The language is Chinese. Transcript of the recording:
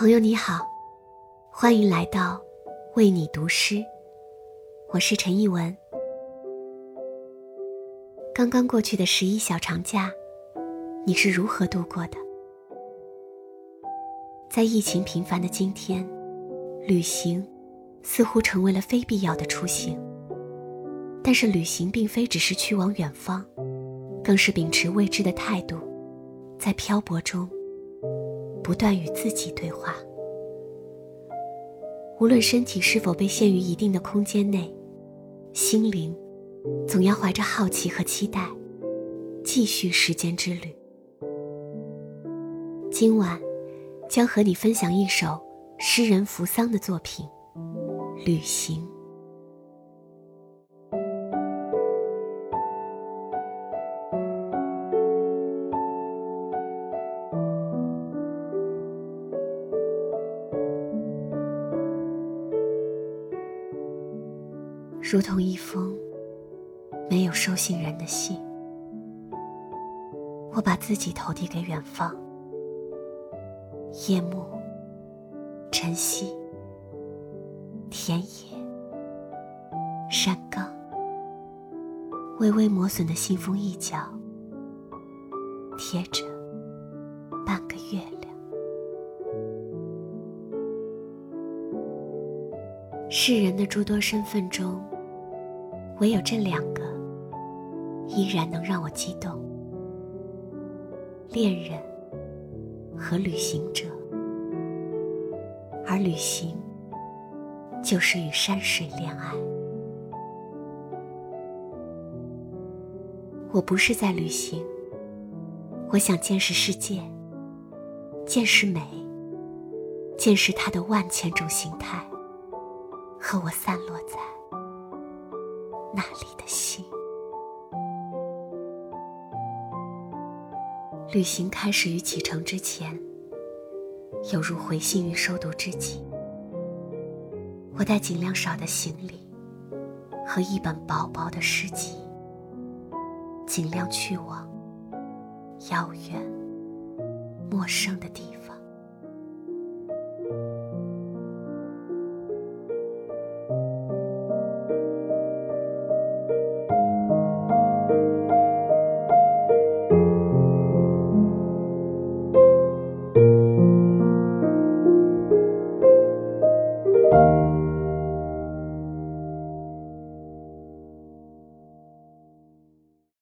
朋友你好，欢迎来到为你读诗，我是陈艺文。刚刚过去的十一小长假，你是如何度过的？在疫情频繁的今天，旅行似乎成为了非必要的出行。但是旅行并非只是去往远方，更是秉持未知的态度，在漂泊中。不断与自己对话。无论身体是否被限于一定的空间内，心灵总要怀着好奇和期待，继续时间之旅。今晚将和你分享一首诗人扶桑的作品《旅行》。如同一封没有收信人的信，我把自己投递给远方。夜幕、晨曦、田野、山岗，微微磨损的信封一角，贴着半个月亮。世人的诸多身份中。唯有这两个，依然能让我激动：恋人和旅行者。而旅行，就是与山水恋爱。我不是在旅行，我想见识世界，见识美，见识它的万千种形态，和我散落在。那里的心。旅行开始于启程之前，犹如回信于收读之际。我带尽量少的行李和一本薄薄的诗集，尽量去往遥远、陌生的地方。